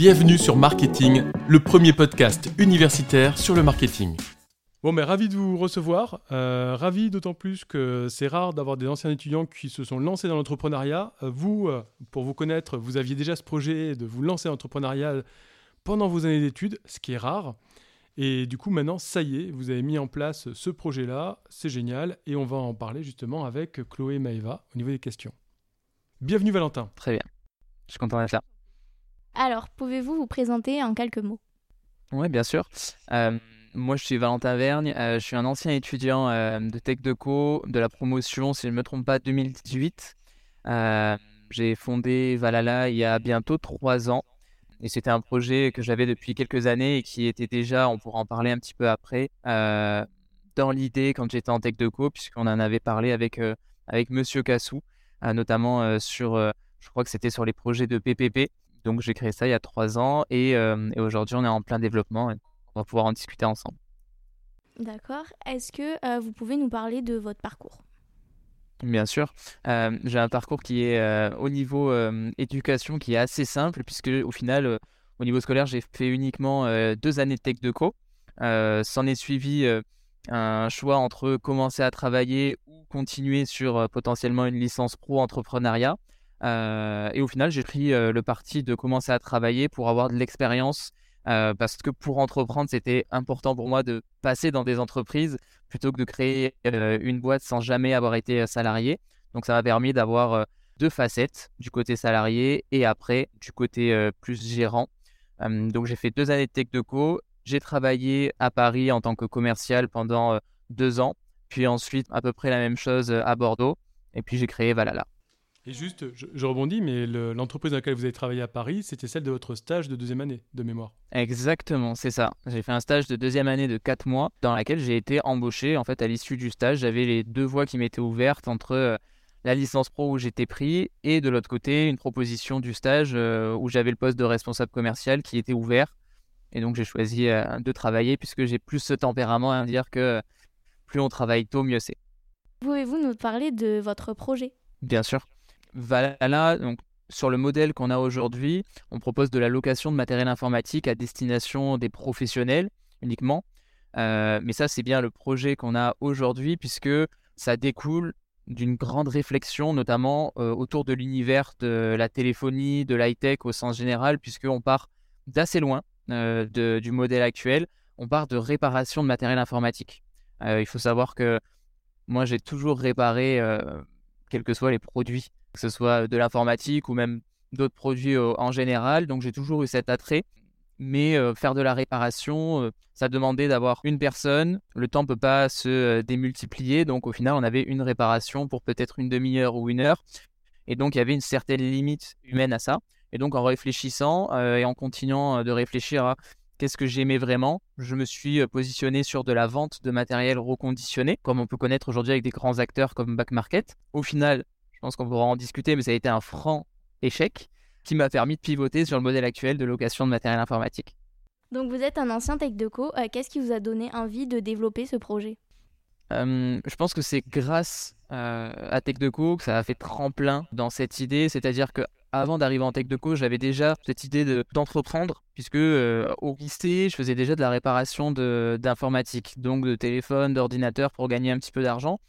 Bienvenue sur Marketing, le premier podcast universitaire sur le marketing. Bon, mais ravi de vous recevoir. Euh, ravi d'autant plus que c'est rare d'avoir des anciens étudiants qui se sont lancés dans l'entrepreneuriat. Euh, vous, euh, pour vous connaître, vous aviez déjà ce projet de vous lancer en entrepreneuriat pendant vos années d'études, ce qui est rare. Et du coup, maintenant, ça y est, vous avez mis en place ce projet-là. C'est génial. Et on va en parler justement avec Chloé et Maëva au niveau des questions. Bienvenue, Valentin. Très bien. Je suis content d'être là. Alors, pouvez-vous vous présenter en quelques mots? Oui, bien sûr. Moi, je suis Valentin Vergne. Euh, je suis un ancien étudiant euh, de Tech Deco, de la promotion, si je ne me trompe pas, 2018. Euh, j'ai fondé Valhalla il y a bientôt trois ans. Et c'était un projet que j'avais depuis quelques années et qui était déjà, on pourra en parler un petit peu après, dans l'idée quand j'étais en Tech Deco, puisqu'on en avait parlé avec, avec Monsieur Cassou, notamment sur, je crois que c'était sur les projets de PPP. Donc j'ai créé ça il y a trois ans et, et aujourd'hui on est en plein développement on va pouvoir en discuter ensemble. D'accord. Est-ce que euh, vous pouvez nous parler de votre parcours? Bien sûr. Euh, j'ai un parcours qui est euh, au niveau éducation qui est assez simple puisque au final, au niveau scolaire, j'ai fait uniquement deux années de tech de co. S'en est suivi un choix entre commencer à travailler ou continuer sur potentiellement une licence pro entrepreneuriat. Et au final, j'ai pris le parti de commencer à travailler pour avoir de l'expérience euh, parce que pour entreprendre, c'était important pour moi de passer dans des entreprises plutôt que de créer euh, une boîte sans jamais avoir été euh, salarié. Donc ça m'a permis d'avoir deux facettes, du côté salarié et après du côté plus gérant. donc j'ai fait deux années de tech de co. J'ai travaillé à Paris en tant que commercial pendant deux ans, puis ensuite à peu près la même chose à Bordeaux. Et puis j'ai créé Valhalla. Et juste, je, rebondis, mais l'entreprise dans laquelle vous avez travaillé à Paris, c'était celle de votre stage de deuxième année de mémoire. Exactement, c'est ça. J'ai fait un stage de deuxième année de quatre mois dans laquelle j'ai été embauché. En fait, à l'issue du stage, j'avais les deux voies qui m'étaient ouvertes entre euh, la licence pro où j'étais pris et de l'autre côté, une proposition du stage euh, où j'avais le poste de responsable commercial qui était ouvert. Et donc, j'ai choisi euh, de travailler puisque j'ai plus ce tempérament à dire que plus on travaille tôt, mieux c'est. Pouvez-vous nous parler de votre projet? Bien sûr. Valhalla, donc, sur le modèle qu'on a aujourd'hui, on propose de la location de matériel informatique à destination des professionnels uniquement. Euh, mais ça, c'est bien le projet qu'on a aujourd'hui puisque ça découle d'une grande réflexion, notamment euh, autour de l'univers de la téléphonie, de l'high-tech au sens général, puisqu'on part d'assez loin euh, du modèle actuel. On part de réparation de matériel informatique. il faut savoir que moi, j'ai toujours réparé, quels que soient les produits que ce soit de l'informatique ou même d'autres produits en général. Donc j'ai toujours eu cet attrait. Mais faire de la réparation, ça demandait d'avoir une personne. Le temps ne peut pas se démultiplier. Donc au final, on avait une réparation pour peut-être une demi-heure ou une heure. Et donc il y avait une certaine limite humaine à ça. Et donc en réfléchissant et en continuant de réfléchir à qu'est-ce que j'aimais vraiment, je me suis positionné sur de la vente de matériel reconditionné, comme on peut connaître aujourd'hui avec des grands acteurs comme Back Market. Au final, je pense qu'on pourra en discuter, mais ça a été un franc échec qui m'a permis de pivoter sur le modèle actuel de location de matériel informatique. Donc vous êtes un ancien tech deco, euh, qu'est-ce qui vous a donné envie de développer ce projet? Je pense que c'est grâce euh, à Tech Deco que ça a fait tremplin dans cette idée, c'est-à-dire que avant d'arriver en Tech Deco, j'avais déjà cette idée d'entreprendre, puisque euh, au lycée, je faisais déjà de la réparation d'informatique, donc de téléphone, d'ordinateur pour gagner un petit peu d'argent.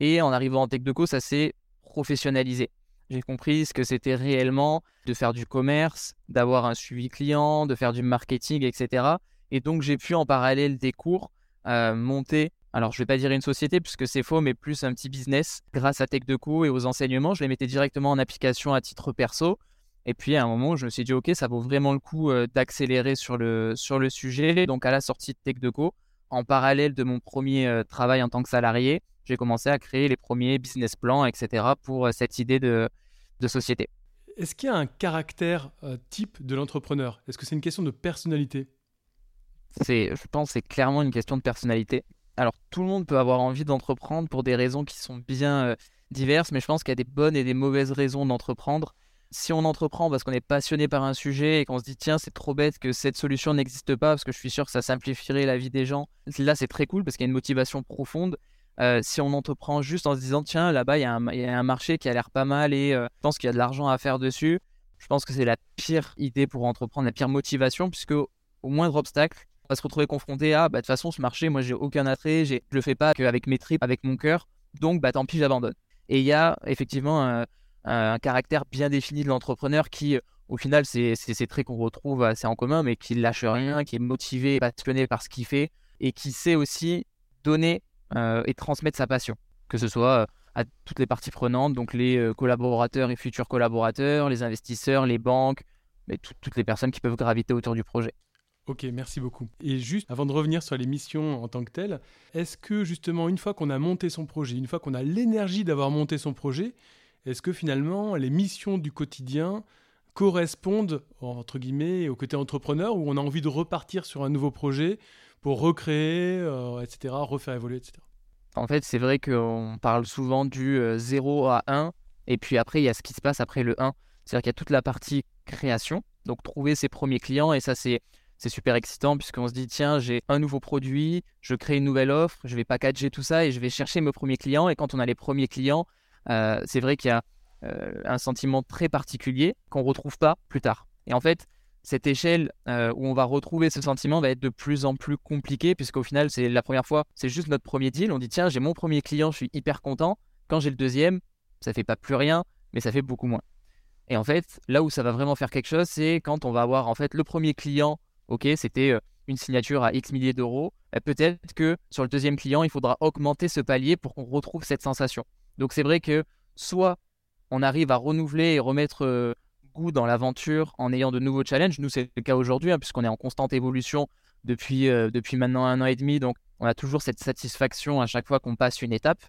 Et en arrivant en Tech Deco, ça s'est professionnaliser. J'ai compris ce que c'était réellement de faire du commerce, d'avoir un suivi client, de faire du marketing, etc. Et donc j'ai pu en parallèle des cours euh, monter, alors je ne vais pas dire une société puisque c'est faux, mais plus un petit business grâce à TechDeco et aux enseignements. Je les mettais directement en application à titre perso. Et puis à un moment, je me suis dit, OK, ça vaut vraiment le coup euh, d'accélérer sur le, sur le sujet. Donc à la sortie de TechDeco, en parallèle de mon premier euh, travail en tant que salarié, j'ai commencé à créer les premiers business plans, etc., pour euh, cette idée de, société. Est-ce qu'il y a un caractère euh, type de l'entrepreneur? Est-ce que c'est une question de personnalité? C'est, Je pense que c'est clairement une question de personnalité. Alors, tout le monde peut avoir envie d'entreprendre pour des raisons qui sont bien euh, diverses, mais je pense qu'il y a des bonnes et des mauvaises raisons d'entreprendre. Si on entreprend parce qu'on est passionné par un sujet et qu'on se dit tiens c'est trop bête que cette solution n'existe pas parce que je suis sûr que ça simplifierait la vie des gens, là c'est très cool parce qu'il y a une motivation profonde. Euh, si on entreprend juste en se disant tiens là-bas il y, a un marché qui a l'air pas mal et euh, je pense qu'il y a de l'argent à faire dessus, Je pense que c'est la pire idée pour entreprendre, la pire motivation, puisque au moindre obstacle, on va se retrouver confronté à bah, de toute façon, ce marché, moi, j'ai aucun attrait, je le fais pas qu'avec mes tripes, avec mon cœur, donc bah, tant pis, j'abandonne. Et il y a effectivement un, un, caractère bien défini de l'entrepreneur qui, au final, c'est ces traits qu'on retrouve assez en commun, mais qui lâche rien, qui est motivé, passionné par ce qu'il fait et qui sait aussi donner euh, et transmettre sa passion, que ce soit euh, à toutes les parties prenantes, donc les euh, collaborateurs et futurs collaborateurs, les investisseurs, les banques, mais toutes les personnes qui peuvent graviter autour du projet. Ok, merci beaucoup. Et juste avant de revenir sur les missions en tant que telles, est-ce que justement une fois qu'on a monté son projet, une fois qu'on a l'énergie d'avoir monté son projet, est-ce que finalement les missions du quotidien correspondent entre guillemets au côté entrepreneur où on a envie de repartir sur un nouveau projet recréer, euh, etc., refaire évoluer, etc. En fait, c'est vrai qu'on parle souvent du 0 euh, à 1, et puis après, il y a ce qui se passe après le 1. C'est-à-dire qu'il y a toute la partie création, donc trouver ses premiers clients, et ça, c'est c'est super excitant puisqu'on se dit tiens j'ai un nouveau produit, je crée une nouvelle offre, je vais packager tout ça et je vais chercher mes premiers clients et quand on a les premiers clients, euh, c'est vrai qu'il y a un sentiment très particulier qu'on ne retrouve pas plus tard. Et en fait, cette échelle euh, où on va retrouver ce sentiment va être de plus en plus compliquée, puisqu'au final, c'est la première fois, c'est juste notre premier deal. On dit, tiens, j'ai mon premier client, je suis hyper content. Quand j'ai le deuxième, ça fait pas plus rien, mais ça fait beaucoup moins. Et en fait, là où ça va vraiment faire quelque chose, c'est quand on va avoir en fait le premier client, ok, c'était euh, une signature à X milliers d'euros, bah, peut-être que sur le deuxième client, il faudra augmenter ce palier pour qu'on retrouve cette sensation. Donc c'est vrai que soit on arrive à renouveler et remettre euh, goût dans l'aventure en ayant de nouveaux challenges. Nous, c'est le cas aujourd'hui, hein, puisqu'on est en constante évolution depuis, euh, depuis maintenant un an et demi. Donc, on a toujours cette satisfaction à chaque fois qu'on passe une étape.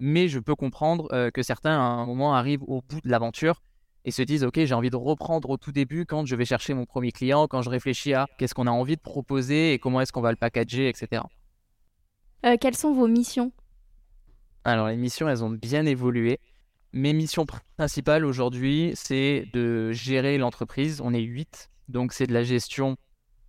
Mais je peux comprendre euh, que certains, à un moment, arrivent au bout de l'aventure et se disent Ok, j'ai envie de reprendre au tout début quand je vais chercher mon premier client, quand je réfléchis à qu'est-ce qu'on a envie de proposer et comment est-ce qu'on va le packager, etc. Euh, quelles sont vos missions? Alors, les missions, elles ont bien évolué. Mes missions principales aujourd'hui, c'est de gérer l'entreprise. On est 8, donc c'est de la gestion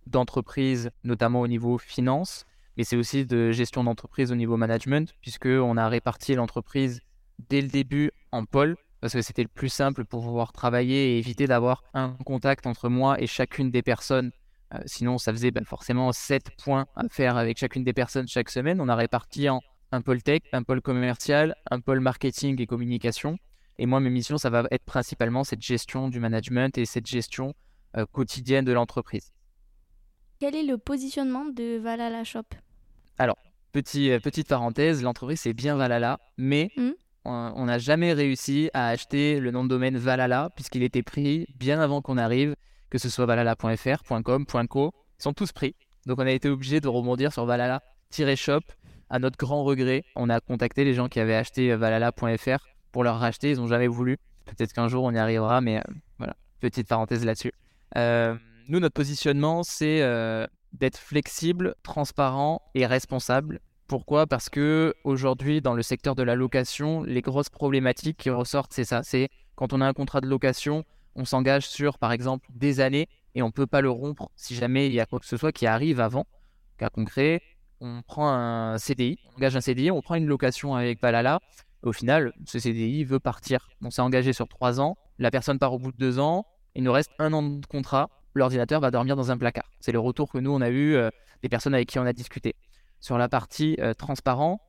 d'entreprise, notamment au niveau finance, mais c'est aussi de gestion d'entreprise au niveau management, puisqu'on a réparti l'entreprise dès le début en pôles, parce que c'était le plus simple pour pouvoir travailler et éviter d'avoir un contact entre moi et chacune des personnes. Euh, sinon, ça faisait ben, forcément 7 points à faire avec chacune des personnes chaque semaine. On a réparti en un pôle tech, un pôle commercial, un pôle marketing et communication. Et moi, mes missions, ça va être principalement cette gestion du management et cette gestion euh, quotidienne de l'entreprise. Quel est le positionnement de Valhalla Shop? Alors, petit, euh, petite parenthèse, l'entreprise c'est bien Valhalla, mais hmm? on n'a jamais réussi à acheter le nom de domaine Valhalla puisqu'il était pris bien avant qu'on arrive, que ce soit valhalla.fr, .com, .co, ils sont tous pris. Donc on a été obligé de rebondir sur Valhalla-shop à notre grand regret, on a contacté les gens qui avaient acheté euh, valhalla.fr pour leur racheter, ils n'ont jamais voulu. Peut-être qu'un jour on y arrivera, mais euh, voilà, petite parenthèse là-dessus. Euh, nous, notre positionnement, c'est d'être flexible, transparent et responsable. Pourquoi? Parce que aujourd'hui, dans le secteur de la location, les grosses problématiques qui ressortent, c'est ça. C'est quand on a un contrat de location, on s'engage sur, par exemple, des années et on ne peut pas le rompre si jamais il y a quoi que ce soit qui arrive avant. Cas concret, on prend un CDI, on engage un CDI, on prend une location avec Valhalla. Au final, ce CDI veut partir. On s'est engagé sur trois ans, la personne part au bout de deux ans, il nous reste un an de contrat, l'ordinateur va dormir dans un placard. C'est le retour que nous, on a eu euh, des personnes avec qui on a discuté. Sur la partie euh, transparent,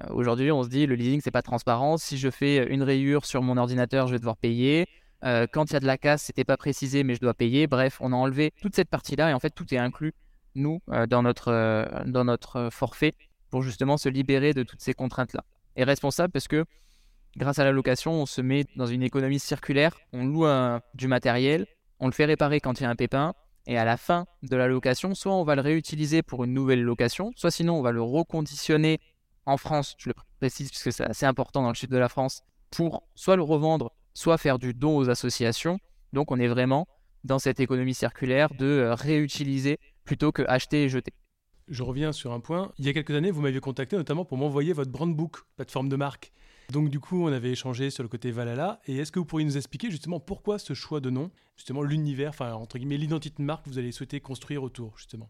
euh, aujourd'hui, on se dit le leasing, c'est pas transparent. Si je fais une rayure sur mon ordinateur, je vais devoir payer. quand il y a de la casse, c'était pas précisé, mais je dois payer. Bref, on a enlevé toute cette partie-là et en fait, tout est inclus nous, euh, dans, notre, euh, dans notre forfait, pour justement se libérer de toutes ces contraintes-là. Et responsable parce que grâce à la location, on se met dans une économie circulaire, on loue du matériel, on le fait réparer quand il y a un pépin, et à la fin de la location, soit on va le réutiliser pour une nouvelle location, soit sinon on va le reconditionner en France, je le précise puisque c'est assez important dans le sud de la France, pour soit le revendre, soit faire du don aux associations. Donc on est vraiment dans cette économie circulaire de euh, réutiliser plutôt que acheter et jeter. Je reviens sur un point. Il y a quelques années, vous m'aviez contacté notamment pour m'envoyer votre brand book, plateforme de marque. Donc du coup, on avait échangé sur le côté Valhalla. Et est-ce que vous pourriez nous expliquer justement pourquoi ce choix de nom, justement l'univers, enfin entre guillemets l'identité de marque que vous allez souhaiter construire autour, justement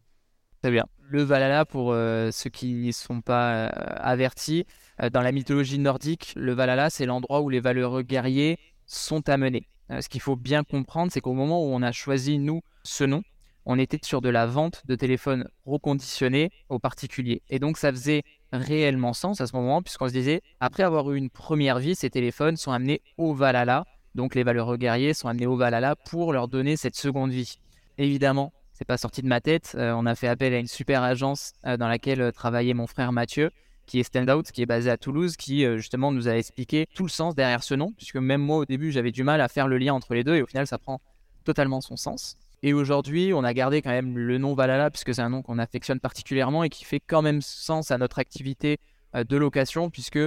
Très bien. Le Valhalla, pour euh, ceux qui ne sont pas euh, avertis, dans la mythologie nordique, le Valhalla, c'est l'endroit où les valeureux guerriers sont amenés. ce qu'il faut bien comprendre, c'est qu'au moment où on a choisi, nous, ce nom, on était sur de la vente de téléphones reconditionnés aux particuliers. Et donc, ça faisait réellement sens à ce moment, puisqu'on se disait, après avoir eu une première vie, ces téléphones sont amenés au Valhalla. Donc, les valeureux guerriers sont amenés au Valhalla pour leur donner cette seconde vie. Évidemment, c'est pas sorti de ma tête. Euh, on a fait appel à une super agence euh, dans laquelle euh, travaillait mon frère Mathieu, qui est Standout, qui est basé à Toulouse, qui justement nous a expliqué tout le sens derrière ce nom, puisque même moi au début j'avais du mal à faire le lien entre les deux, et au final ça prend totalement son sens. Et aujourd'hui, on a gardé quand même le nom Valhalla, puisque c'est un nom qu'on affectionne particulièrement et qui fait quand même sens à notre activité de location, puisque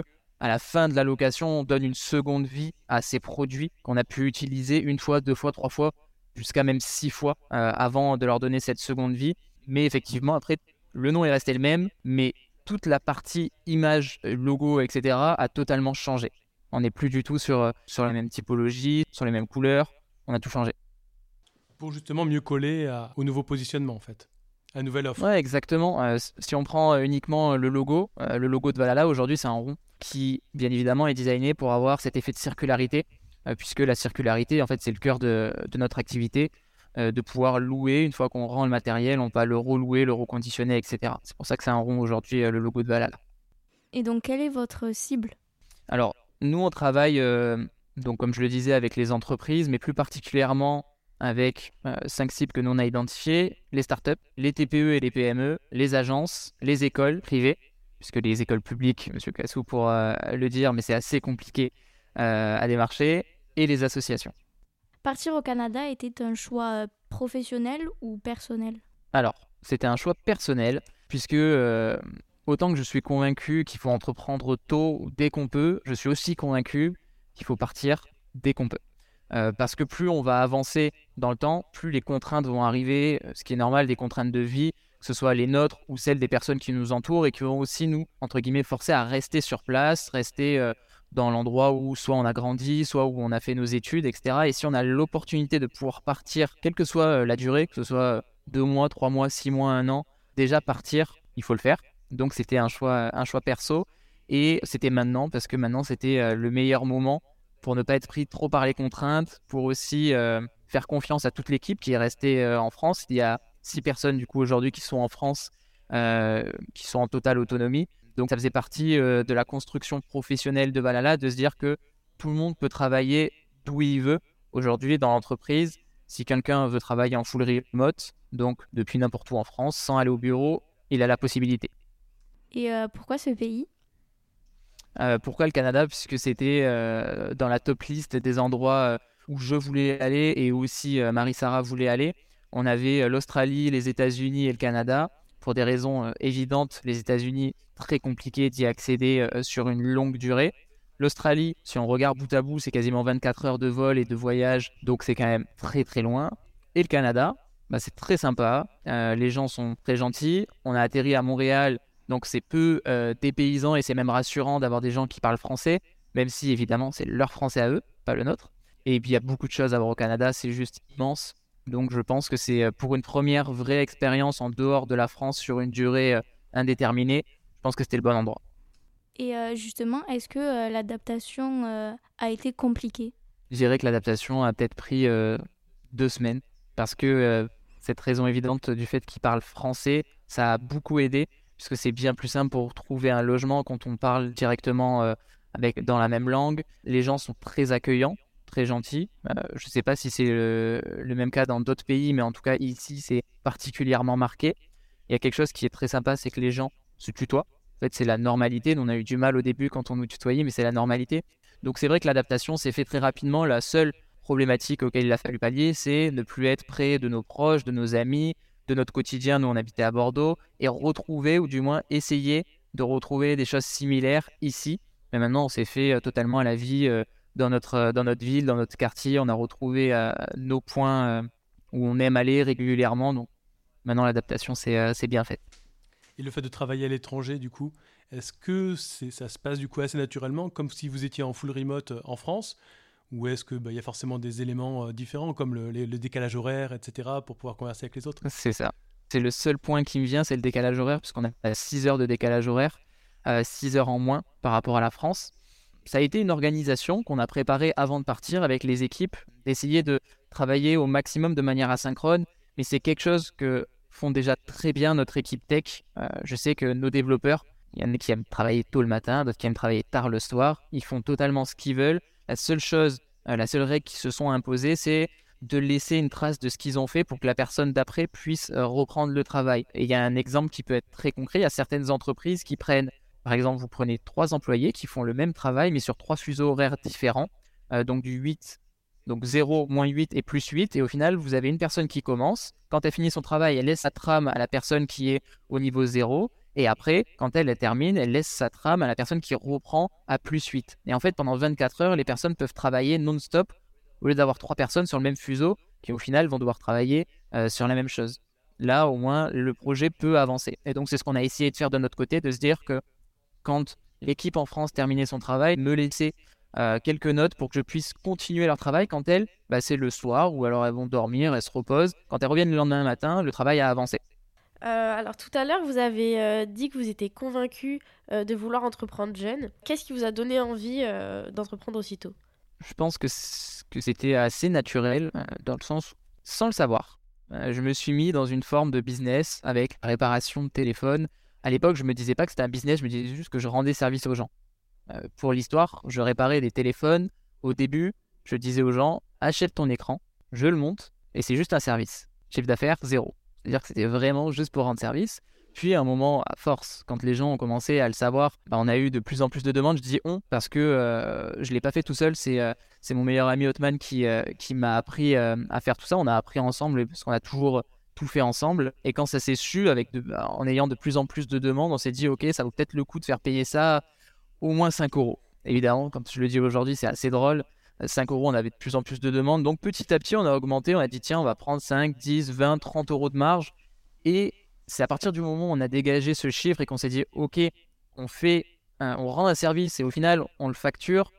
à la fin de la location, on donne une seconde vie à ces produits qu'on a pu utiliser une fois, deux fois, trois fois jusqu'à même six fois euh, avant de leur donner cette seconde vie. Mais effectivement, après, le nom est resté le même, mais toute la partie image, logo, etc. a totalement changé. On n'est plus du tout euh, sur la même typologie, sur les mêmes couleurs. On a tout changé. Pour justement mieux coller au nouveau positionnement, en fait. À nouvelle offre. Ouais, exactement. Euh, si on prend uniquement le logo, le logo de Valhalla, aujourd'hui, c'est un rond qui, bien évidemment, est designé pour avoir cet effet de circularité euh, puisque la circularité, en fait, c'est le cœur de, notre activité, euh, de pouvoir louer, une fois qu'on rend le matériel, on va le relouer, le reconditionner, etc. C'est pour ça que c'est un rond aujourd'hui, euh, le logo de Valhalla. Et donc, quelle est votre cible? Alors, nous, on travaille, donc comme je le disais, avec les entreprises, mais plus particulièrement avec cinq cibles que nous on a identifiées les startups, les TPE et les PME, les agences, les écoles privées, puisque les écoles publiques, Monsieur Cassou pour le dire, mais c'est assez compliqué à démarcher, et les associations. Partir au Canada était un choix euh, professionnel ou personnel? Alors, c'était un choix personnel, puisque euh, autant que je suis convaincu qu'il faut entreprendre tôt, dès qu'on peut, je suis aussi convaincu qu'il faut partir dès qu'on peut. Euh, parce que plus on va avancer dans le temps, plus les contraintes vont arriver, ce qui est normal, des contraintes de vie, que ce soit les nôtres ou celles des personnes qui nous entourent et qui vont aussi nous, entre guillemets, forcer à rester sur place, rester dans l'endroit où soit on a grandi, soit où on a fait nos études, etc. Et si on a l'opportunité de pouvoir partir, quelle que soit euh, la durée, que ce soit deux mois, trois mois, six mois, un an, déjà partir, il faut le faire. Donc c'était un choix, un choix perso. Et c'était maintenant, parce que maintenant c'était euh, le meilleur moment pour ne pas être pris trop par les contraintes, pour aussi euh, faire confiance à toute l'équipe qui est restée en France. Il y a six personnes du coup aujourd'hui qui sont en France, qui sont en totale autonomie. Donc ça faisait partie euh, de la construction professionnelle de Valhalla de se dire que tout le monde peut travailler d'où il veut aujourd'hui dans l'entreprise. Si quelqu'un veut travailler en full remote, donc depuis n'importe où en France, sans aller au bureau, il a la possibilité. Et euh, pourquoi ce pays? Euh, Pourquoi le Canada? Puisque c'était dans la top liste des endroits où je voulais aller et où aussi Marie-Sara voulait aller. On avait l'Australie, les États-Unis et le Canada pour des raisons euh, évidentes, les États-Unis, très compliqué d'y accéder euh, sur une longue durée. L'Australie, si on regarde bout à bout, c'est quasiment 24 heures de vol et de voyage, donc c'est quand même très très loin. Et le Canada, bah, c'est très sympa, euh, les gens sont très gentils. On a atterri à Montréal, donc c'est peu dépaysant et c'est même rassurant d'avoir des gens qui parlent français, même si évidemment c'est leur français à eux, pas le nôtre. Et puis il y a beaucoup de choses à voir au Canada, c'est juste immense. Donc je pense que c'est euh, pour une première vraie expérience en dehors de la France sur une durée euh, indéterminée, je pense que c'était le bon endroit. Et euh, justement, est-ce que l'adaptation a été compliquée? Je dirais que l'adaptation a peut-être pris deux semaines parce que cette raison évidente du fait qu'il parle français, ça a beaucoup aidé puisque c'est bien plus simple pour trouver un logement quand on parle directement avec, dans la même langue. Les gens sont très accueillants très gentil. Euh, je ne sais pas si c'est le, même cas dans d'autres pays, mais en tout cas ici c'est particulièrement marqué. Il y a quelque chose qui est très sympa, c'est que les gens se tutoient. En fait, c'est la normalité. on a eu du mal au début quand on nous tutoyait, mais c'est la normalité. Donc c'est vrai que l'adaptation s'est fait très rapidement. La seule problématique auquel il a fallu pallier, c'est ne plus être près de nos proches, de nos amis, de notre quotidien. Nous, on habitait à Bordeaux et retrouver, ou du moins essayer de retrouver des choses similaires ici. Mais maintenant, on s'est fait euh, totalement à la vie euh, dans notre, euh, dans notre ville, dans notre quartier. On a retrouvé nos points où on aime aller régulièrement. Donc maintenant, l'adaptation, c'est bien fait. Et le fait de travailler à l'étranger, du coup, est-ce que ça se passe du coup assez naturellement, comme si vous étiez en full remote en France? Ou est-ce qu'il bah, y a forcément des éléments différents, comme le, décalage horaire, etc., pour pouvoir converser avec les autres? C'est ça. C'est le seul point qui me vient, c'est le décalage horaire, puisqu'on a 6 heures de décalage horaire, 6 heures en moins par rapport à la France. ça a été une organisation qu'on a préparée avant de partir avec les équipes, d'essayer de travailler au maximum de manière asynchrone, mais c'est quelque chose que font déjà très bien notre équipe tech. Euh, je sais que nos développeurs, il y en a qui aiment travailler tôt le matin, d'autres qui aiment travailler tard le soir, ils font totalement ce qu'ils veulent. La seule chose, euh, la seule règle qui se sont imposées, c'est de laisser une trace de ce qu'ils ont fait pour que la personne d'après puisse euh, reprendre le travail. Et il y a un exemple qui peut être très concret. Il y a certaines entreprises qui prennent, par exemple, vous prenez trois employés qui font le même travail, mais sur trois fuseaux horaires différents, euh, donc du 8, donc 0, moins 8 et plus 8. Et au final, vous avez une personne qui commence. Quand elle finit son travail, elle laisse sa trame à la personne qui est au niveau 0. Et après, quand elle, termine, elle laisse sa trame à la personne qui reprend à plus 8. Et en fait, pendant 24 heures, les personnes peuvent travailler non-stop au lieu d'avoir trois personnes sur le même fuseau qui au final vont devoir travailler euh, sur la même chose. Là, au moins, le projet peut avancer. Et donc, c'est ce qu'on a essayé de faire de notre côté, de se dire que quand l'équipe en France terminait son travail, me laisser euh, quelques notes pour que je puisse continuer leur travail. Quand elles, bah, c'est le soir, ou alors elles vont dormir, elles se reposent. Quand elles reviennent le lendemain matin, le travail a avancé. Euh, alors tout à l'heure, vous avez dit que vous étiez convaincu de vouloir entreprendre jeune. Qu'est-ce qui vous a donné envie d'entreprendre aussitôt? Je pense que c'était assez naturel, euh, dans le sens, sans le savoir. Euh, je me suis mis dans une forme de business avec réparation de téléphone. À l'époque, je me disais pas que c'était un business, je me disais juste que je rendais service aux gens. Euh, pour l'histoire, je réparais des téléphones. Au début, je disais aux gens, achète ton écran, je le monte, et c'est juste un service. Chef d'affaires, zéro. C'est-à-dire que c'était vraiment juste pour rendre service. Puis à un moment, à force, quand les gens ont commencé à le savoir, bah, on a eu de plus en plus de demandes. Je dis on parce que euh, je ne l'ai pas fait tout seul. C'est euh, mon meilleur ami Otman qui, euh, qui m'a appris à faire tout ça. On a appris ensemble parce qu'on a toujours tout fait ensemble. Et quand ça s'est su, avec bah, en ayant de plus en plus de demandes, on s'est dit ok, ça vaut peut-être le coup de faire payer ça au moins 5 euros. Évidemment, quand je le dis aujourd'hui, c'est assez drôle. 5 euros, on avait de plus en plus de demandes. Donc petit à petit, on a augmenté. On a dit tiens, on va prendre 5, 10, 20, 30 euros de marge. Et c'est à partir du moment où on a dégagé ce chiffre et qu'on s'est dit, OK, on fait, on rend un service et au final, on le facture,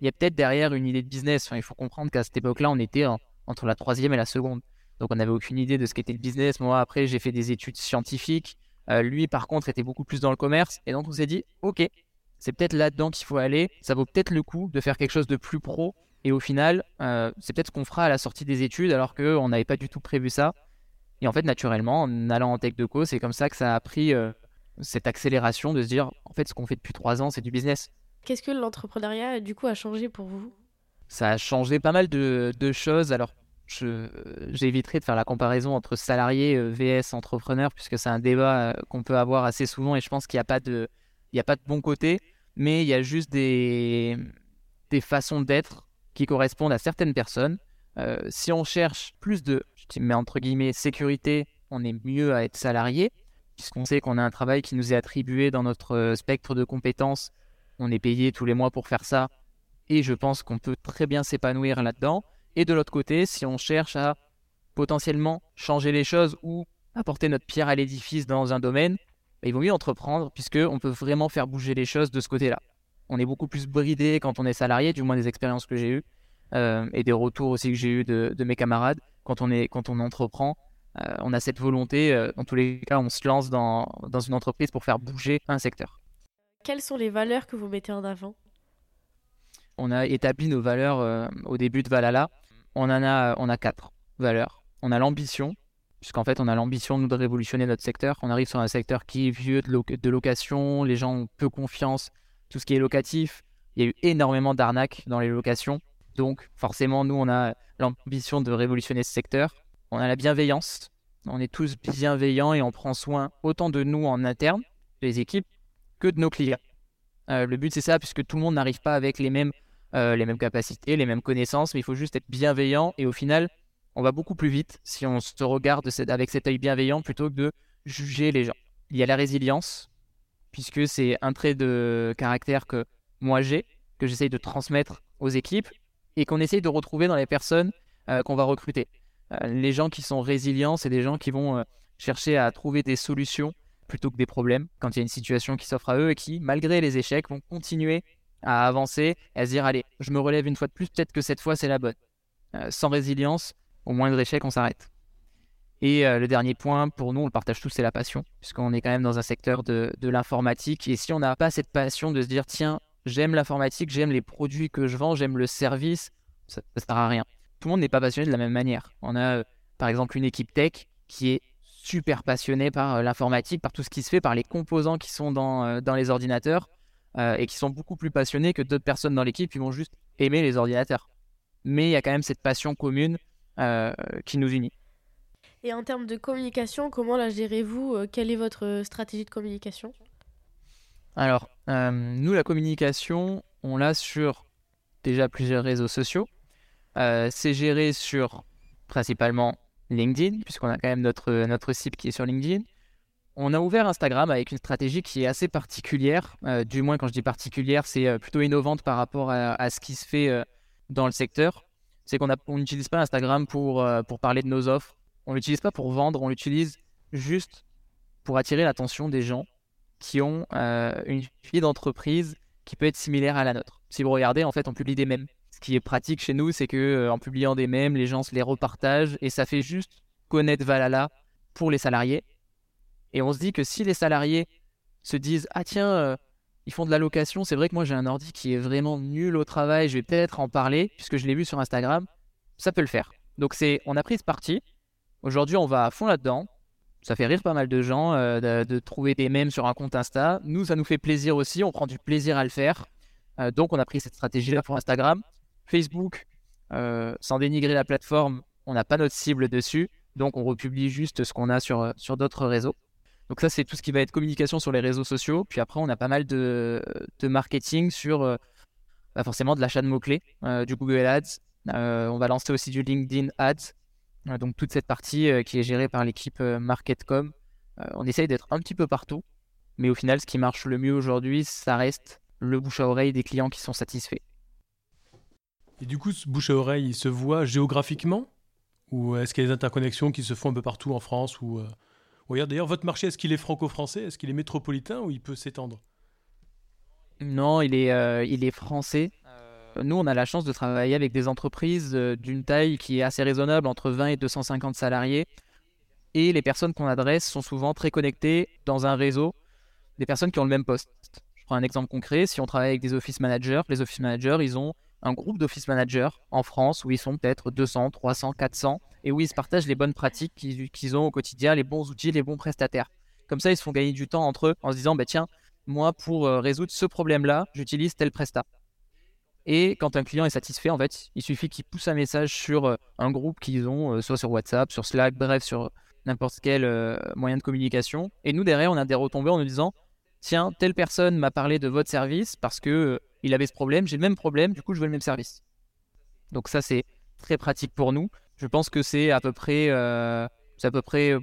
il y a peut-être derrière une idée de business. il faut comprendre qu'à cette époque-là, on était entre la troisième et la seconde. Donc, on n'avait aucune idée de ce qu'était le business. Moi, après, j'ai fait des études scientifiques. Euh, lui, par contre, était beaucoup plus dans le commerce. Et donc, on s'est dit, OK, c'est peut-être là-dedans qu'il faut aller. Ça vaut peut-être le coup de faire quelque chose de plus pro. Et au final, euh, c'est peut-être ce qu'on fera à la sortie des études, alors qu'on n'avait pas du tout prévu ça. Et en fait, naturellement, en allant en tech de co, c'est comme ça que ça a pris euh, cette accélération de se dire, en fait, ce qu'on fait depuis trois ans, c'est du business. Qu'est-ce que l'entrepreneuriat, du coup, a changé pour vous? Ça a changé pas mal de, choses. Alors, j'éviterai de faire la comparaison entre salarié euh, vs entrepreneur, puisque c'est un débat euh, qu'on peut avoir assez souvent et je pense qu'il n'y a, pas de, il a pas de bon côté, mais il y a juste des, des façons d'être qui correspondent à certaines personnes. si on cherche plus de mais entre guillemets sécurité, on est mieux à être salarié, puisqu'on sait qu'on a un travail qui nous est attribué dans notre euh, spectre de compétences. On est payé tous les mois pour faire ça, et je pense qu'on peut très bien s'épanouir là-dedans. Et de l'autre côté, si on cherche à potentiellement changer les choses ou apporter notre pierre à l'édifice dans un domaine, bah, il vaut mieux entreprendre, puisqu'on peut vraiment faire bouger les choses de ce côté-là. On est beaucoup plus bridé quand on est salarié, du moins des expériences que j'ai eues, euh, et des retours aussi que j'ai eus de mes camarades quand on, est, quand on entreprend. Euh, on a cette volonté, euh, dans tous les cas, on se lance dans, dans une entreprise pour faire bouger un secteur. Quelles sont les valeurs que vous mettez en avant? On a établi nos valeurs au début de Valhalla. On en a, on a quatre valeurs. On a l'ambition, puisqu'en fait, on a l'ambition de révolutionner notre secteur. On arrive sur un secteur qui est vieux de, de location, les gens ont peu confiance, tout ce qui est locatif. Il y a eu énormément d'arnaques dans les locations. Donc, forcément, nous, on a l'ambition de révolutionner ce secteur. On a la bienveillance. On est tous bienveillants et on prend soin autant de nous en interne, les équipes, que de nos clients. Euh, le but, c'est ça, puisque tout le monde n'arrive pas avec les mêmes, euh, les mêmes capacités, les mêmes connaissances, mais il faut juste être bienveillant et au final, on va beaucoup plus vite si on se regarde avec cet œil bienveillant plutôt que de juger les gens. Il y a la résilience, puisque c'est un trait de caractère que moi j'ai, que j'essaye de transmettre aux équipes et qu'on essaye de retrouver dans les personnes euh, qu'on va recruter. Euh, les gens qui sont résilients, c'est des gens qui vont euh, chercher à trouver des solutions plutôt que des problèmes quand il y a une situation qui s'offre à eux et qui, malgré les échecs, vont continuer à avancer et à se dire allez, je me relève une fois de plus, peut-être que cette fois c'est la bonne. sans résilience, au moindre échec, on s'arrête. Et le dernier point, pour nous, on le partage tous, c'est la passion, puisqu'on est quand même dans un secteur de, l'informatique. Et si on n'a pas cette passion de se dire, tiens, j'aime l'informatique, j'aime les produits que je vends, j'aime le service, ça ne sert à rien. Tout le monde n'est pas passionné de la même manière. On a euh, par exemple une équipe tech qui est super passionnée par euh, l'informatique, par tout ce qui se fait, par les composants qui sont dans, euh, dans les ordinateurs et qui sont beaucoup plus passionnés que d'autres personnes dans l'équipe qui vont juste aimer les ordinateurs. Mais il y a quand même cette passion commune qui nous unit. Et en termes de communication, comment la gérez-vous Quelle est votre stratégie de communication? Alors, nous, la communication, on l'a sur déjà plusieurs réseaux sociaux. Euh, c'est géré sur principalement LinkedIn, puisqu'on a quand même notre, notre site qui est sur LinkedIn. On a ouvert Instagram avec une stratégie qui est assez particulière. Euh, du moins, quand je dis particulière, c'est euh, plutôt innovante par rapport à, ce qui se fait dans le secteur. C'est qu'on n'utilise pas Instagram pour, pour parler de nos offres. On l'utilise pas pour vendre, on l'utilise juste pour attirer l'attention des gens qui ont une vie d'entreprise qui peut être similaire à la nôtre. Si vous regardez, en fait, on publie des mèmes. Ce qui est pratique chez nous, c'est que euh, en publiant des mèmes, les gens se les repartagent et ça fait juste connaître Valhalla pour les salariés. Et on se dit que si les salariés se disent ah tiens euh, ils font de la location, c'est vrai que moi j'ai un ordi qui est vraiment nul au travail, je vais peut-être en parler puisque je l'ai vu sur Instagram, ça peut le faire. Donc c'est on a pris ce parti. Aujourd'hui on va à fond là-dedans. Ça fait rire pas mal de gens euh, de, trouver des mèmes sur un compte Insta. Nous, ça nous fait plaisir aussi. On prend du plaisir à le faire. Euh, donc, on a pris cette stratégie-là pour Instagram. Facebook, euh, sans dénigrer la plateforme, on n'a pas notre cible dessus. Donc, on republie juste ce qu'on a sur, sur d'autres réseaux. Donc, ça, c'est tout ce qui va être communication sur les réseaux sociaux. Puis après, on a pas mal de, de marketing sur bah, forcément de l'achat de mots-clés, du Google Ads. on va lancer aussi du LinkedIn Ads donc toute cette partie euh, qui est gérée par l'équipe euh, Marketcom. on essaye d'être un petit peu partout, mais au final, ce qui marche le mieux aujourd'hui, ça reste le bouche à oreille des clients qui sont satisfaits. Et du coup, ce bouche à oreille, il se voit géographiquement? Ou est-ce qu'il y a des interconnexions qui se font un peu partout en France ou, d'ailleurs, votre marché, est-ce qu'il est franco-français? Est-ce qu'il est métropolitain ou il peut s'étendre? Non, il est, il est français. Nous, on a la chance de travailler avec des entreprises euh, d'une taille qui est assez raisonnable, entre 20 et 250 salariés. Et les personnes qu'on adresse sont souvent très connectées dans un réseau des personnes qui ont le même poste. Je prends un exemple concret. Si on travaille avec des office managers, les office managers, ils ont un groupe d'office managers en France où ils sont peut-être 200, 300, 400 et où ils se partagent les bonnes pratiques qu'ils ont au quotidien, les bons outils, les bons prestataires. Comme ça, ils se font gagner du temps entre eux en se disant bah, tiens, moi, pour euh, résoudre ce problème-là, j'utilise tel prestat. Et quand un client est satisfait, en fait, il suffit qu'il pousse un message sur euh, un groupe qu'ils ont, euh, soit sur WhatsApp, sur Slack, bref, sur n'importe quel euh, moyen de communication. Et nous, derrière, on a des retombées en nous disant Tiens, telle personne m'a parlé de votre service parce que il avait ce problème, j'ai le même problème, du coup, je veux le même service. Donc, ça, c'est très pratique pour nous. Je pense que c'est à peu près, c'est à peu près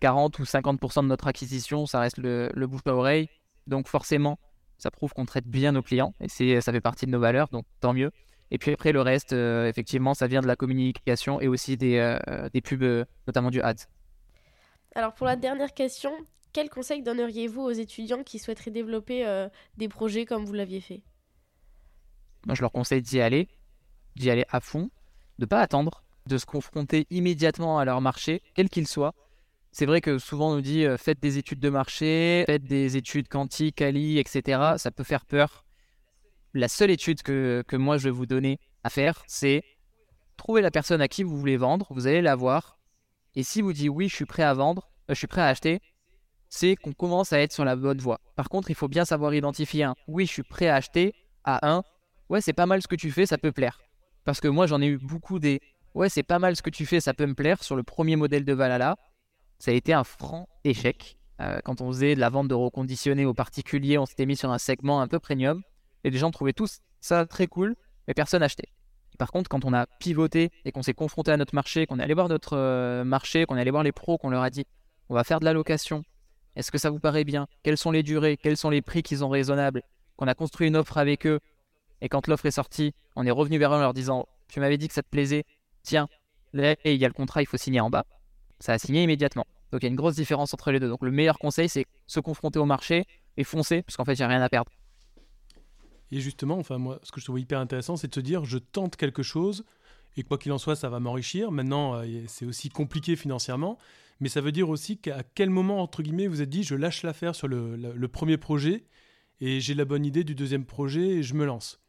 40 ou 50% de notre acquisition, ça reste le, le bouche à oreille. Donc, forcément, ça prouve qu'on traite bien nos clients et c'est, ça fait partie de nos valeurs, donc tant mieux. Et puis après, le reste, euh, effectivement, ça vient de la communication et aussi des, euh, des pubs, euh, notamment du ads. Alors pour la dernière question, quel conseil donneriez-vous aux étudiants qui souhaiteraient développer des projets comme vous l'aviez fait? Moi, je leur conseille d'y aller, d'y aller à fond, de ne pas attendre, de se confronter immédiatement à leur marché, quel qu'il soit, c'est vrai que souvent on nous dit euh, faites des études de marché, faites des études quantiques, quali, etc. Ça peut faire peur. La seule étude que, moi je vais vous donner à faire, c'est trouver la personne à qui vous voulez vendre, vous allez la voir. Et si vous dites oui, je suis prêt à vendre, euh, je suis prêt à acheter, c'est qu'on commence à être sur la bonne voie. Par contre, il faut bien savoir identifier un oui, je suis prêt à acheter à un ouais, c'est pas mal ce que tu fais, ça peut plaire. Parce que moi j'en ai eu beaucoup des ouais, c'est pas mal ce que tu fais, ça peut me plaire sur le premier modèle de Valhalla ça a été un franc échec. Euh, quand on faisait de la vente de reconditionnés aux particuliers, on s'était mis sur un segment un peu premium et les gens trouvaient tous ça très cool, mais personne n'achetait. Par contre, quand on a pivoté et qu'on s'est confronté à notre marché, qu'on est allé voir notre euh, marché, qu'on est allé voir les pros, qu'on leur a dit on va faire de la location, est-ce que ça vous paraît bien? Quelles sont les durées? Quels sont les prix qu'ils ont raisonnables? Qu'on a construit une offre avec eux. Et quand l'offre est sortie, on est revenu vers eux en leur disant tu m'avais dit que ça te plaisait, tiens, là, il y a le contrat, il faut signer en bas ça a signé immédiatement. Donc il y a une grosse différence entre les deux. Donc le meilleur conseil, c'est se confronter au marché et foncer, parce qu'en fait, il n'y rien à perdre. Et justement, enfin, moi, ce que je trouve hyper intéressant, c'est de se dire, je tente quelque chose, et quoi qu'il en soit, ça va m'enrichir. Maintenant, euh, c'est aussi compliqué financièrement, mais ça veut dire aussi qu'à quel moment, entre guillemets, vous êtes dit, je lâche l'affaire sur le, premier projet, et j'ai la bonne idée du deuxième projet et je me lance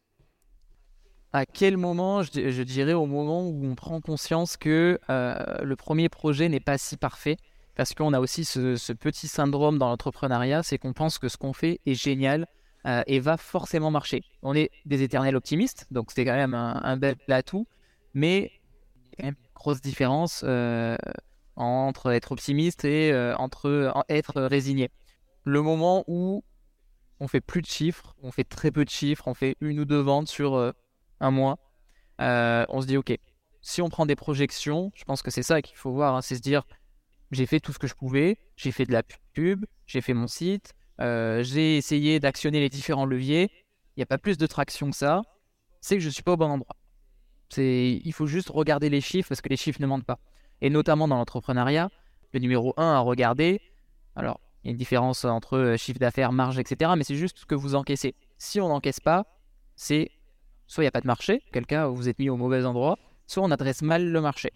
à quel moment, je, dirais au moment où on prend conscience que euh, le premier projet n'est pas si parfait, parce qu'on a aussi ce, petit syndrome dans l'entrepreneuriat, c'est qu'on pense que ce qu'on fait est génial euh, et va forcément marcher. On est des éternels optimistes, donc c'est quand même un, bel atout, mais il y a une grosse différence euh, entre être optimiste et entre être résigné. Le moment où on fait plus de chiffres, on fait très peu de chiffres, on fait une ou deux ventes sur un mois, euh, on se dit, OK, si on prend des projections, je pense que c'est ça qu'il faut voir, hein, c'est se dire, j'ai fait tout ce que je pouvais, j'ai fait de la pub, j'ai fait mon site, euh, j'ai essayé d'actionner les différents leviers, il n'y a pas plus de traction que ça, c'est que je ne suis pas au bon endroit. Il faut juste regarder les chiffres parce que les chiffres ne mentent pas. Et notamment dans l'entrepreneuriat, le numéro 1 à regarder, alors il y a une différence entre euh, chiffre d'affaires, marge, etc. Mais c'est juste ce que vous encaissez. Si on n'encaisse pas, c'est soit il n'y a pas de marché, quel cas vous êtes mis au mauvais endroit, soit on adresse mal le marché.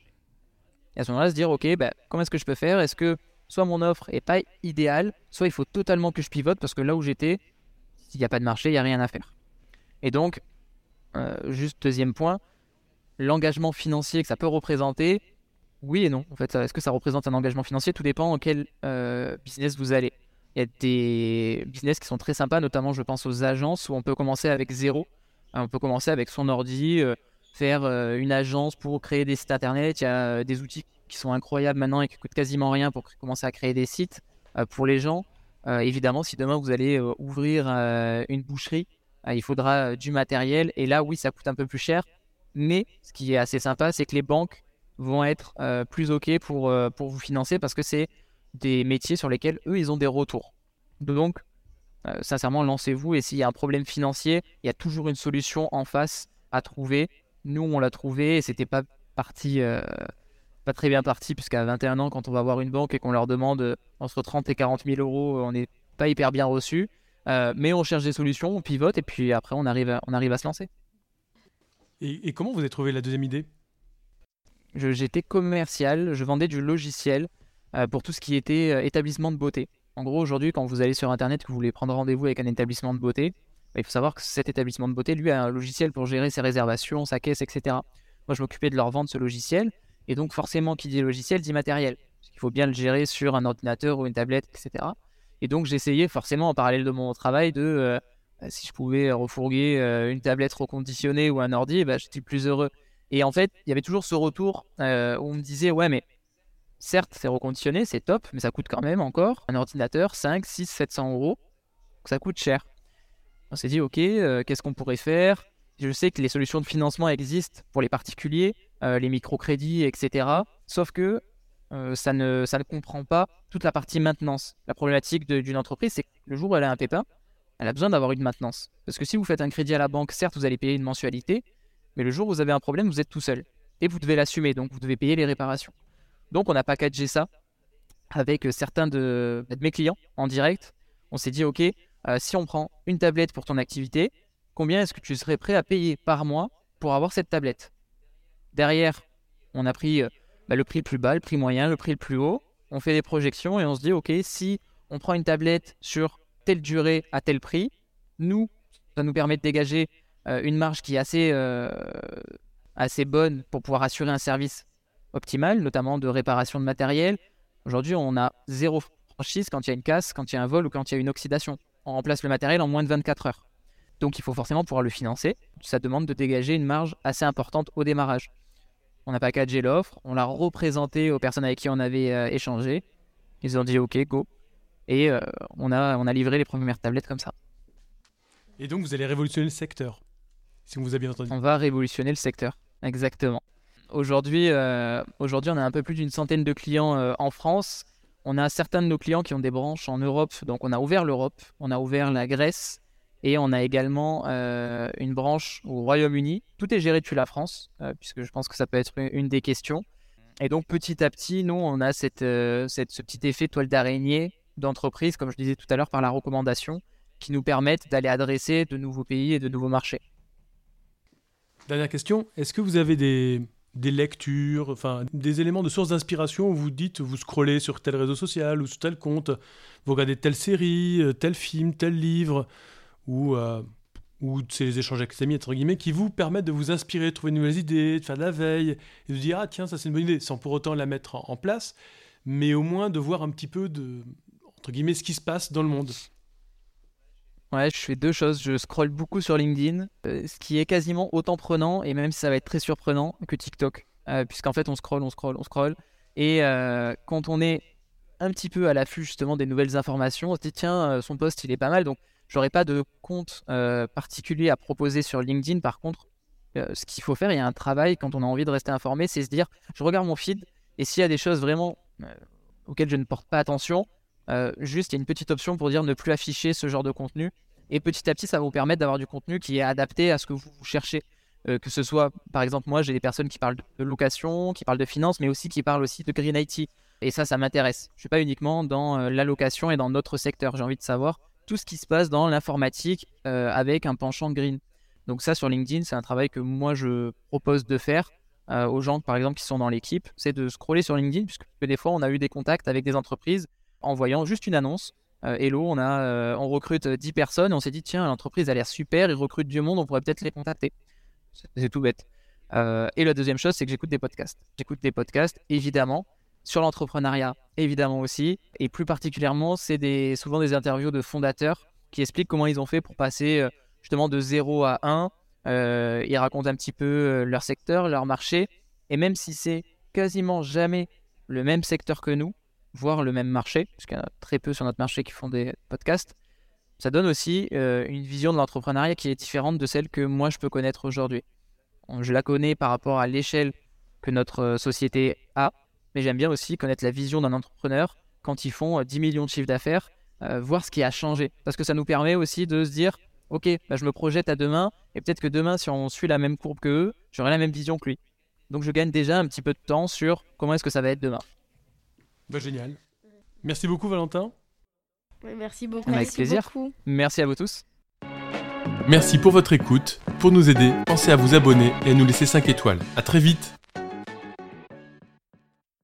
Et à ce moment-là, se dire, ok, bah, comment est-ce que je peux faire? Est-ce que soit mon offre est pas idéale, soit il faut totalement que je pivote parce que là où j'étais, s'il n'y a pas de marché, il n'y a rien à faire. Et donc, euh, juste deuxième point, l'engagement financier que ça peut représenter, oui et non. En fait, est-ce que ça représente un engagement financier? Tout dépend en quel euh, business vous allez. Il y a des business qui sont très sympas, notamment je pense aux agences où on peut commencer avec zéro. Euh, on peut commencer avec son ordi, euh, faire euh, une agence pour créer des sites internet. Il y a des outils qui sont incroyables maintenant et qui coûtent quasiment rien pour commencer à créer des sites pour les gens. évidemment, si demain vous allez ouvrir une boucherie, il faudra du matériel. Et là, oui, ça coûte un peu plus cher. Mais ce qui est assez sympa, c'est que les banques vont être plus OK pour, pour vous financer parce que c'est des métiers sur lesquels eux, ils ont des retours. Donc, euh, sincèrement, lancez-vous et s'il y a un problème financier, il y a toujours une solution en face à trouver. Nous, on l'a trouvé et c'était pas parti, euh, pas très bien parti, puisqu'à 21 ans, quand on va voir une banque et qu'on leur demande euh, entre 30 et 40 000 euros, on n'est pas hyper bien reçu. mais on cherche des solutions, on pivote et puis après, on arrive à, on arrive à se lancer. Et, comment vous avez trouvé la deuxième idée? J'étais commercial, je vendais du logiciel pour tout ce qui était établissement de beauté. En gros, aujourd'hui, quand vous allez sur Internet, que vous voulez prendre rendez-vous avec un établissement de beauté, bah, il faut savoir que cet établissement de beauté, lui, a un logiciel pour gérer ses réservations, sa caisse, etc. Moi, je m'occupais de leur vendre ce logiciel. Et donc, forcément, qui dit logiciel dit matériel. Il faut bien le gérer sur un ordinateur ou une tablette, etc. Et donc, j'essayais forcément, en parallèle de mon travail, de euh, bah, si je pouvais refourguer euh, une tablette reconditionnée ou un ordi, bah, j'étais plus heureux. Et en fait, il y avait toujours ce retour euh, où on me disait, ouais, mais Certes, c'est reconditionné, c'est top, mais ça coûte quand même encore un ordinateur 5, 6, 700 euros. ça coûte cher. On s'est dit, ok, euh, qu'est-ce qu'on pourrait faire? Je sais que les solutions de financement existent pour les particuliers, euh, les microcrédits, etc. Sauf que euh, ça, ne, ça ne comprend pas toute la partie maintenance. La problématique d'une entreprise, c'est que le jour où elle a un pépin, elle a besoin d'avoir une maintenance. Parce que si vous faites un crédit à la banque, certes, vous allez payer une mensualité, mais le jour où vous avez un problème, vous êtes tout seul. Et vous devez l'assumer, donc vous devez payer les réparations. Donc on a packagé ça avec euh, certains de, mes clients en direct. On s'est dit, OK, euh, si on prend une tablette pour ton activité, combien est-ce que tu serais prêt à payer par mois pour avoir cette tablette? Derrière, on a pris euh, bah, le prix le plus bas, le prix moyen, le prix le plus haut. On fait des projections et on se dit, OK, si on prend une tablette sur telle durée à tel prix, nous, ça nous permet de dégager une marge qui est assez bonne pour pouvoir assurer un service optimale, notamment de réparation de matériel. Aujourd'hui, on a zéro franchise quand il y a une casse, quand il y a un vol ou quand il y a une oxydation. On remplace le matériel en moins de 24 heures. Donc il faut forcément pouvoir le financer. Ça demande de dégager une marge assez importante au démarrage. On pas packagé l'offre, on l'a représenté aux personnes avec qui on avait euh, échangé. Ils ont dit OK, go. Et euh, on, a, on a livré les premières tablettes comme ça. Et donc vous allez révolutionner le secteur, si on vous a bien entendu. On va révolutionner le secteur, exactement. Aujourd'hui, euh, aujourd'hui, on a un peu plus d'une centaine de clients euh, en France. On a certains de nos clients qui ont des branches en Europe, donc on a ouvert l'Europe, on a ouvert la Grèce et on a également euh, une branche au Royaume-Uni. Tout est géré depuis la France, puisque je pense que ça peut être une des questions. Et donc petit à petit, nous, on a cette, cette ce petit effet toile d'araignée d'entreprise, comme je disais tout à l'heure, par la recommandation, qui nous permettent d'aller adresser de nouveaux pays et de nouveaux marchés. Dernière question, est-ce que vous avez des, des lectures, enfin des éléments de source d'inspiration où vous dites, vous scrollez sur tel réseau social ou sur tel compte, vous regardez telle série, euh, tel film, tel livre, ou, euh, c'est les échanges avec les amis, entre guillemets, qui vous permettent de vous inspirer, de trouver de nouvelles idées, de faire de la veille, et de dire, ah tiens, ça c'est une bonne idée, sans pour autant la mettre en, place, mais au moins de voir un petit peu, entre guillemets, ce qui se passe dans le monde. Ouais, je fais deux choses. Je scrolle beaucoup sur LinkedIn, euh, ce qui est quasiment autant prenant, et même si ça va être très surprenant, que TikTok. Euh, puisqu'en fait, on scrolle, on scrolle, on scrolle. Et quand on est un petit peu à l'affût justement des nouvelles informations. On se dit tiens, euh, son poste il est pas mal, donc j'aurais pas de compte euh, particulier à proposer sur LinkedIn. Par contre, euh, ce qu'il faut faire, il y a un travail quand on a envie de rester informé, c'est se dire je regarde mon feed et s'il y a des choses vraiment auxquelles je ne porte pas attention, juste il y a une petite option pour dire ne plus afficher ce genre de contenu. Et petit à petit, ça va vous permettre d'avoir du contenu qui est adapté à ce que vous cherchez. que ce soit, par exemple, moi, j'ai des personnes qui parlent de location, qui parlent de finance, mais aussi qui parlent aussi de Green IT. Et ça, ça m'intéresse. Je ne suis pas uniquement dans euh, l'allocation et dans notre secteur. J'ai envie de savoir tout ce qui se passe dans l'informatique euh, avec un penchant green. Donc ça, sur LinkedIn, c'est un travail que moi, je propose de faire euh, aux gens, par exemple, qui sont dans l'équipe. C'est de scroller sur LinkedIn, puisque des fois, on a eu des contacts avec des entreprises en voyant juste une annonce. Hello, on, a, on recrute 10 personnes et on s'est dit, tiens, l'entreprise a l'air super, ils recrutent du monde, on pourrait peut-être les contacter. C'est tout bête. et la deuxième chose, c'est que j'écoute des podcasts. J'écoute des podcasts, évidemment, sur l'entrepreneuriat, évidemment aussi. Et plus particulièrement, c'est des, souvent des interviews de fondateurs qui expliquent comment ils ont fait pour passer euh, justement de 0 à 1. Euh, ils racontent un petit peu euh, leur secteur, leur marché. Et même si c'est quasiment jamais le même secteur que nous, voire le même marché, parce qu'il y en a très peu sur notre marché qui font des podcasts, ça donne aussi une vision de l'entrepreneuriat qui est différente de celle que moi je peux connaître aujourd'hui. Je la connais par rapport à l'échelle que notre société a, mais j'aime bien aussi connaître la vision d'un entrepreneur quand ils font 10 euh, millions de chiffres d'affaires, euh, voir ce qui a changé. Parce que ça nous permet aussi de se dire, ok, bah, je me projette à demain, et peut-être que demain, si on suit la même courbe que eux, j'aurai la même vision que lui. Donc je gagne déjà un petit peu de temps sur comment est-ce que ça va être demain. Bah, génial. Merci beaucoup Valentin. merci beaucoup. Avec plaisir. Merci à vous tous. Merci pour votre écoute. Pour nous aider, pensez à vous abonner et à nous laisser 5 étoiles. A très vite